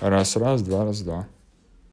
Раз, раз, два, раз, два.